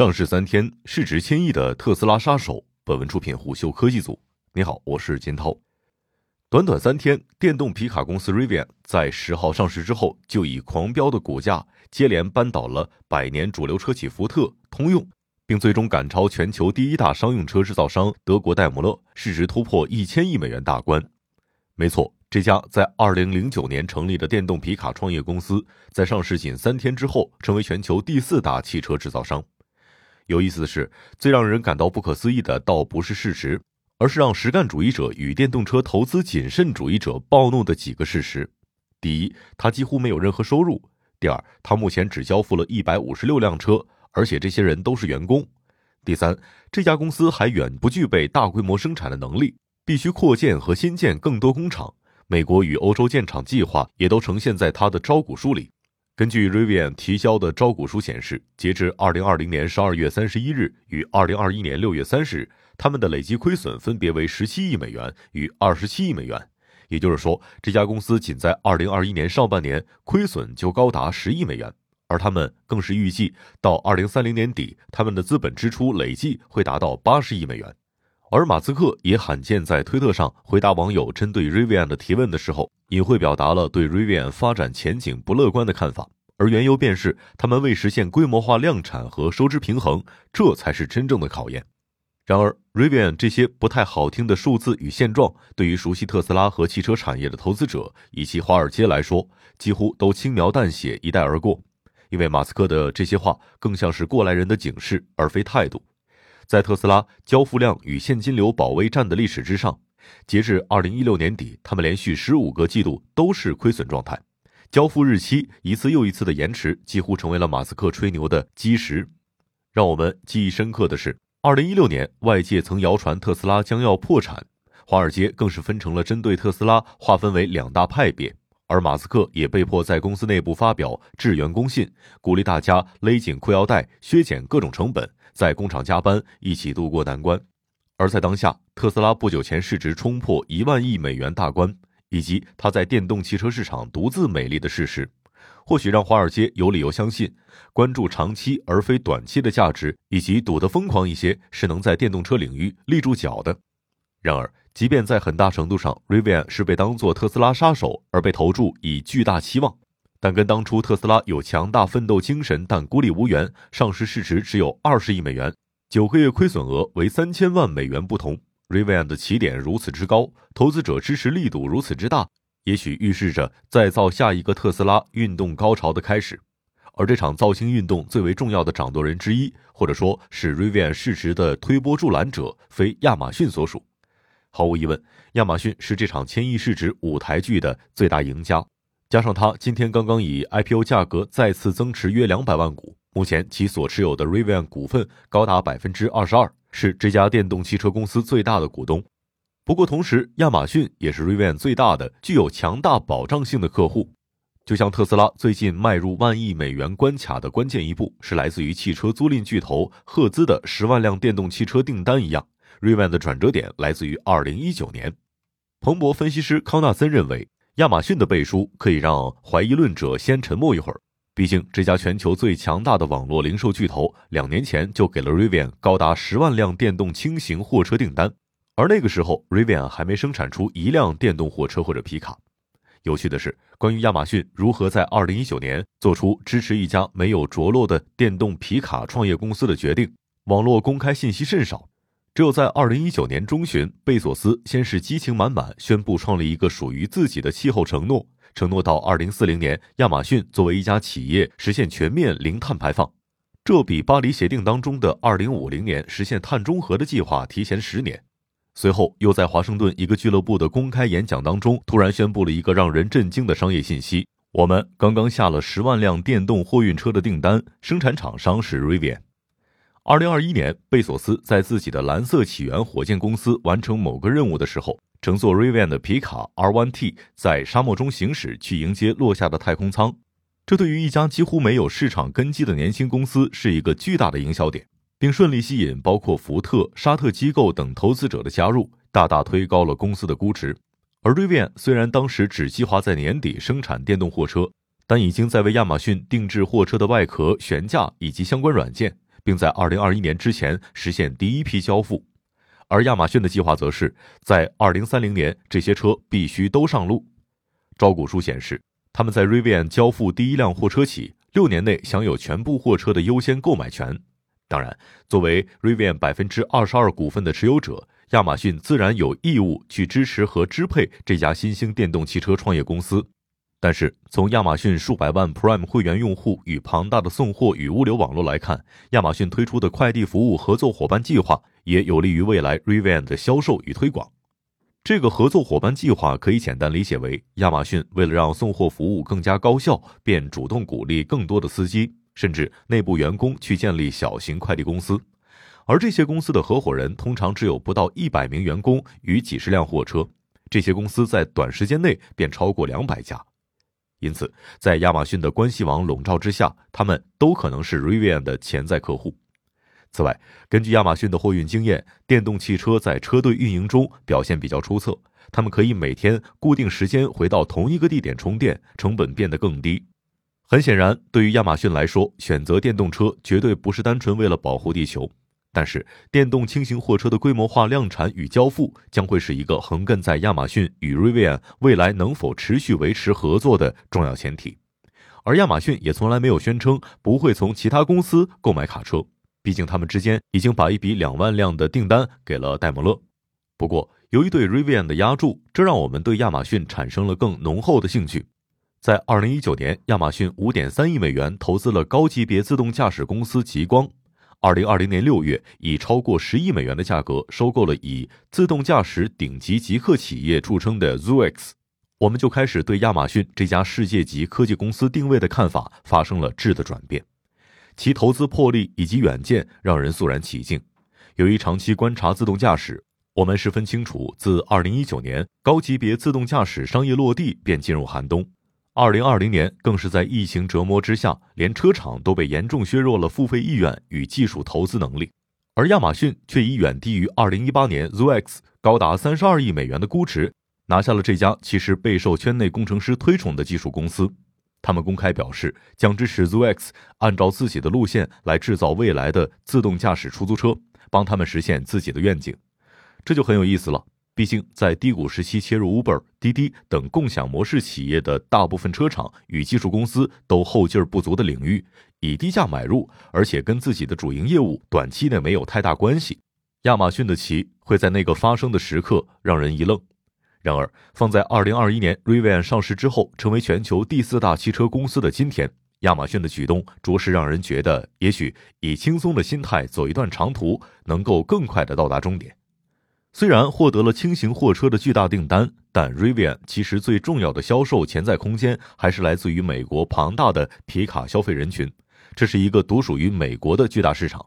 上市三天，市值千亿的特斯拉杀手。本文出品虎嗅科技组。你好，我是金涛。短短三天，电动皮卡公司 Rivian 在十号上市之后，就以狂飙的股价接连扳倒了百年主流车企福特、通用，并最终赶超全球第一大商用车制造商德国戴姆勒，市值突破一千亿美元大关。没错，这家在二零零九年成立的电动皮卡创业公司，在上市仅三天之后，成为全球第四大汽车制造商。有意思的是，最让人感到不可思议的，倒不是事实，而是让实干主义者与电动车投资谨慎主义者暴怒的几个事实：第一，他几乎没有任何收入；第二，他目前只交付了一百五十六辆车，而且这些人都是员工；第三，这家公司还远不具备大规模生产的能力，必须扩建和新建更多工厂。美国与欧洲建厂计划也都呈现在他的招股书里。根据 Rivian 提交的招股书显示，截至二零二零年十二月三十一日与二零二一年六月三十日，他们的累计亏损分别为十七亿美元与二十七亿美元。也就是说，这家公司仅在二零二一年上半年亏损就高达十亿美元，而他们更是预计到二零三零年底，他们的资本支出累计会达到八十亿美元。而马斯克也罕见在推特上回答网友针对 Rivian 的提问的时候，隐晦表达了对 Rivian 发展前景不乐观的看法，而缘由便是他们未实现规模化量产和收支平衡，这才是真正的考验。然而，Rivian 这些不太好听的数字与现状，对于熟悉特斯拉和汽车产业的投资者以及华尔街来说，几乎都轻描淡写一带而过，因为马斯克的这些话更像是过来人的警示，而非态度。在特斯拉交付量与现金流保卫战的历史之上，截至二零一六年底，他们连续十五个季度都是亏损状态，交付日期一次又一次的延迟，几乎成为了马斯克吹牛的基石。让我们记忆深刻的是，二零一六年外界曾谣传特斯拉将要破产，华尔街更是分成了针对特斯拉划分为两大派别，而马斯克也被迫在公司内部发表致员工信，鼓励大家勒紧裤腰带，削减各种成本。在工厂加班，一起度过难关。而在当下，特斯拉不久前市值冲破一万亿美元大关，以及它在电动汽车市场独自美丽的事实，或许让华尔街有理由相信，关注长期而非短期的价值，以及赌得疯狂一些，是能在电动车领域立住脚的。然而，即便在很大程度上，Rivian 是被当作特斯拉杀手而被投注以巨大期望。但跟当初特斯拉有强大奋斗精神但孤立无援，上市市值只有二十亿美元，九个月亏损额为三千万美元不同，Rivian 的起点如此之高，投资者支持力度如此之大，也许预示着再造下一个特斯拉运动高潮的开始。而这场造星运动最为重要的掌舵人之一，或者说是 Rivian 市值的推波助澜者，非亚马逊所属。毫无疑问，亚马逊是这场千亿市值舞台剧的最大赢家。加上它今天刚刚以 IPO 价格再次增持约两百万股，目前其所持有的 Rivian 股份高达百分之二十二，是这家电动汽车公司最大的股东。不过，同时亚马逊也是 Rivian 最大的、具有强大保障性的客户。就像特斯拉最近迈入万亿美元关卡的关键一步是来自于汽车租赁巨头赫兹的十万辆电动汽车订单一样 Rivan 的转折点来自于二零一九年。彭博分析师康纳森认为。亚马逊的背书可以让怀疑论者先沉默一会儿，毕竟这家全球最强大的网络零售巨头两年前就给了 Rivian 高达十万辆电动轻型货车订单，而那个时候 Rivian 还没生产出一辆电动货车或者皮卡。有趣的是，关于亚马逊如何在2019年做出支持一家没有着落的电动皮卡创业公司的决定，网络公开信息甚少。只有在二零一九年中旬，贝索斯先是激情满满宣布创立一个属于自己的气候承诺，承诺到二零四零年，亚马逊作为一家企业实现全面零碳排放。这比巴黎协定当中的二零五零年实现碳中和的计划提前十年。随后又在华盛顿一个俱乐部的公开演讲当中，突然宣布了一个让人震惊的商业信息：我们刚刚下了十万辆电动货运车的订单，生产厂商是 Rivian。二零二一年，贝索斯在自己的蓝色起源火箭公司完成某个任务的时候，乘坐 Rivian 的皮卡 R1T 在沙漠中行驶，去迎接落下的太空舱。这对于一家几乎没有市场根基的年轻公司是一个巨大的营销点，并顺利吸引包括福特、沙特机构等投资者的加入，大大推高了公司的估值。而 Rivian 虽然当时只计划在年底生产电动货车，但已经在为亚马逊定制货车的外壳、悬架以及相关软件。并在2021年之前实现第一批交付。而亚马逊的计划则是在2030年这些车必须都上路。招股书显示，他们在 Rivian 交付第一辆货车起，六年内享有全部货车的优先购买权。当然，作为 Rivian 百分之二十二股份的持有者，亚马逊自然有义务去支持和支配这家新兴电动汽车创业公司。但是，从亚马逊数百万 Prime 会员用户与庞大的送货与物流网络来看，亚马逊推出的快递服务合作伙伴计划也有利于未来 Revan 的销售与推广。这个合作伙伴计划可以简单理解为，亚马逊为了让送货服务更加高效，便主动鼓励更多的司机。甚至内部员工去建立小型快递公司，而这些公司的合伙人通常只有不到一百名员工与几十辆货车。这些公司在短时间内便超过两百家，因此在亚马逊的关系网笼罩之下，他们都可能是 Rivian 的潜在客户。此外，根据亚马逊的货运经验，电动汽车在车队运营中表现比较出色，他们可以每天固定时间回到同一个地点充电，成本变得更低。很显然，对于亚马逊来说，选择电动车绝对不是单纯为了保护地球。但是，电动轻型货车的规模化量产与交付将会是一个横亘在亚马逊与 Rivian 未来能否持续维持合作的重要前提。而亚马逊也从来没有宣称不会从其他公司购买卡车，毕竟他们之间已经把一笔两万辆的订单给了戴姆勒。不过，由于对 Rivian 的压注，这让我们对亚马逊产生了更浓厚的兴趣。在二零一九年，亚马逊五点三亿美元投资了高级别自动驾驶公司极光。二零二零年六月，以超过十亿美元的价格收购了以自动驾驶顶级极客企业著称的 Zoox，我们就开始对亚马逊这家世界级科技公司定位的看法发生了质的转变。其投资魄力以及远见让人肃然起敬。由于长期观察自动驾驶，我们十分清楚，自二零一九年高级别自动驾驶商业落地便进入寒冬。二零二零年更是在疫情折磨之下，连车厂都被严重削弱了付费意愿与技术投资能力，而亚马逊却以远低于二零一八年 Zoox 高达三十二亿美元的估值，拿下了这家其实备受圈内工程师推崇的技术公司。他们公开表示，将支持 Zoox 按照自己的路线来制造未来的自动驾驶出租车，帮他们实现自己的愿景。这就很有意思了。毕竟，在低谷时期切入 Uber、滴滴等共享模式企业的大部分车厂与技术公司都后劲儿不足的领域，以低价买入，而且跟自己的主营业务短期内没有太大关系。亚马逊的棋会在那个发生的时刻让人一愣。然而，放在2021年 Rivian 上市之后，成为全球第四大汽车公司的今天，亚马逊的举动着实让人觉得，也许以轻松的心态走一段长途，能够更快的到达终点。虽然获得了轻型货车的巨大订单，但 Rivian 其实最重要的销售潜在空间还是来自于美国庞大的皮卡消费人群。这是一个独属于美国的巨大市场。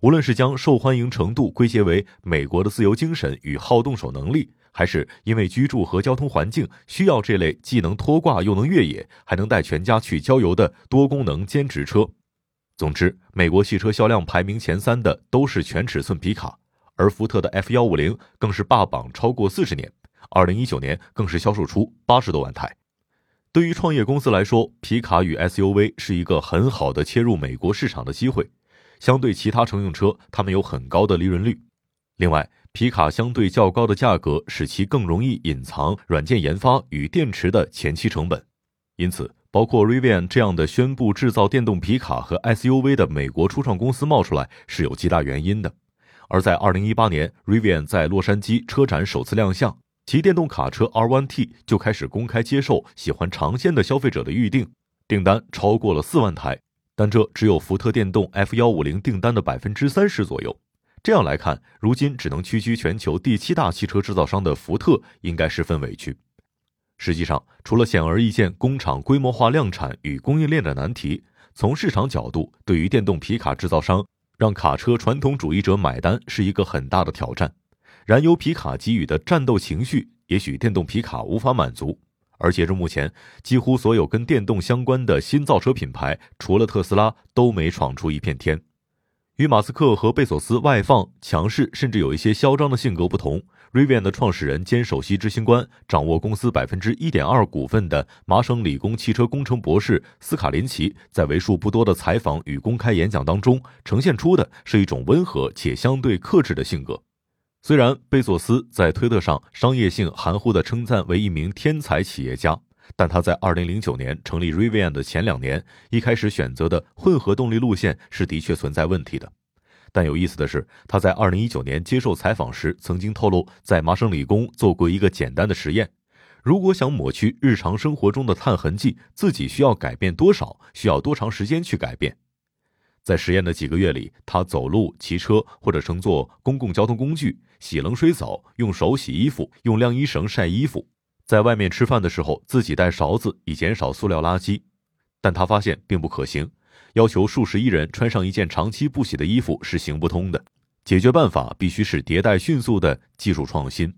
无论是将受欢迎程度归结为美国的自由精神与好动手能力，还是因为居住和交通环境需要这类既能拖挂又能越野，还能带全家去郊游的多功能兼职车。总之，美国汽车销量排名前三的都是全尺寸皮卡。而福特的 F 幺五零更是霸榜超过四十年，二零一九年更是销售出八十多万台。对于创业公司来说，皮卡与 SUV 是一个很好的切入美国市场的机会。相对其他乘用车，它们有很高的利润率。另外，皮卡相对较高的价格，使其更容易隐藏软件研发与电池的前期成本。因此，包括 Rivian 这样的宣布制造电动皮卡和 SUV 的美国初创公司冒出来，是有极大原因的。而在二零一八年，Rivian 在洛杉矶车展首次亮相，其电动卡车 R1T 就开始公开接受喜欢尝鲜的消费者的预定，订单超过了四万台，但这只有福特电动 F 幺五零订单的百分之三十左右。这样来看，如今只能屈居全球第七大汽车制造商的福特应该十分委屈。实际上，除了显而易见工厂规模化量产与供应链的难题，从市场角度，对于电动皮卡制造商。让卡车传统主义者买单是一个很大的挑战，燃油皮卡给予的战斗情绪，也许电动皮卡无法满足。而截至目前，几乎所有跟电动相关的新造车品牌，除了特斯拉，都没闯出一片天。与马斯克和贝索斯外放、强势，甚至有一些嚣张的性格不同，Rivian 的创始人兼首席执行官、掌握公司百分之一点二股份的麻省理工汽车工程博士斯卡林奇，在为数不多的采访与公开演讲当中，呈现出的是一种温和且相对克制的性格。虽然贝佐斯在推特上商业性含糊的称赞为一名天才企业家。但他在二零零九年成立 Rivian 的前两年，一开始选择的混合动力路线是的确存在问题的。但有意思的是，他在二零一九年接受采访时曾经透露，在麻省理工做过一个简单的实验：如果想抹去日常生活中的碳痕迹，自己需要改变多少？需要多长时间去改变？在实验的几个月里，他走路、骑车或者乘坐公共交通工具、洗冷水澡、用手洗衣服、用晾衣绳晒衣服。在外面吃饭的时候，自己带勺子以减少塑料垃圾，但他发现并不可行。要求数十亿人穿上一件长期不洗的衣服是行不通的。解决办法必须是迭代迅速的技术创新。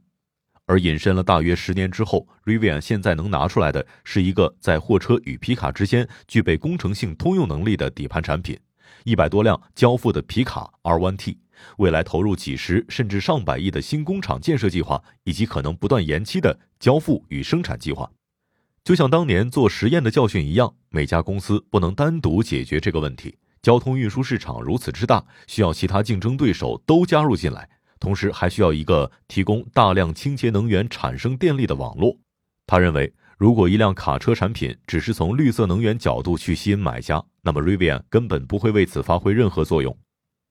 而隐身了大约十年之后，Rivian 现在能拿出来的是一个在货车与皮卡之间具备工程性通用能力的底盘产品。一百多辆交付的皮卡 R1T，未来投入几十甚至上百亿的新工厂建设计划，以及可能不断延期的交付与生产计划，就像当年做实验的教训一样，每家公司不能单独解决这个问题。交通运输市场如此之大，需要其他竞争对手都加入进来，同时还需要一个提供大量清洁能源产生电力的网络。他认为。如果一辆卡车产品只是从绿色能源角度去吸引买家，那么 Rivian 根本不会为此发挥任何作用。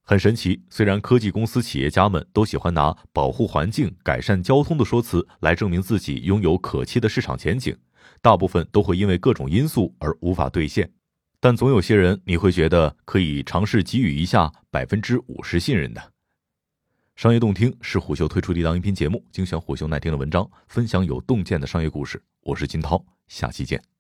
很神奇，虽然科技公司企业家们都喜欢拿保护环境、改善交通的说辞来证明自己拥有可期的市场前景，大部分都会因为各种因素而无法兑现。但总有些人，你会觉得可以尝试给予一下百分之五十信任的。商业洞听是虎嗅推出的一档音频节目，精选虎嗅耐听的文章，分享有洞见的商业故事。我是金涛，下期见。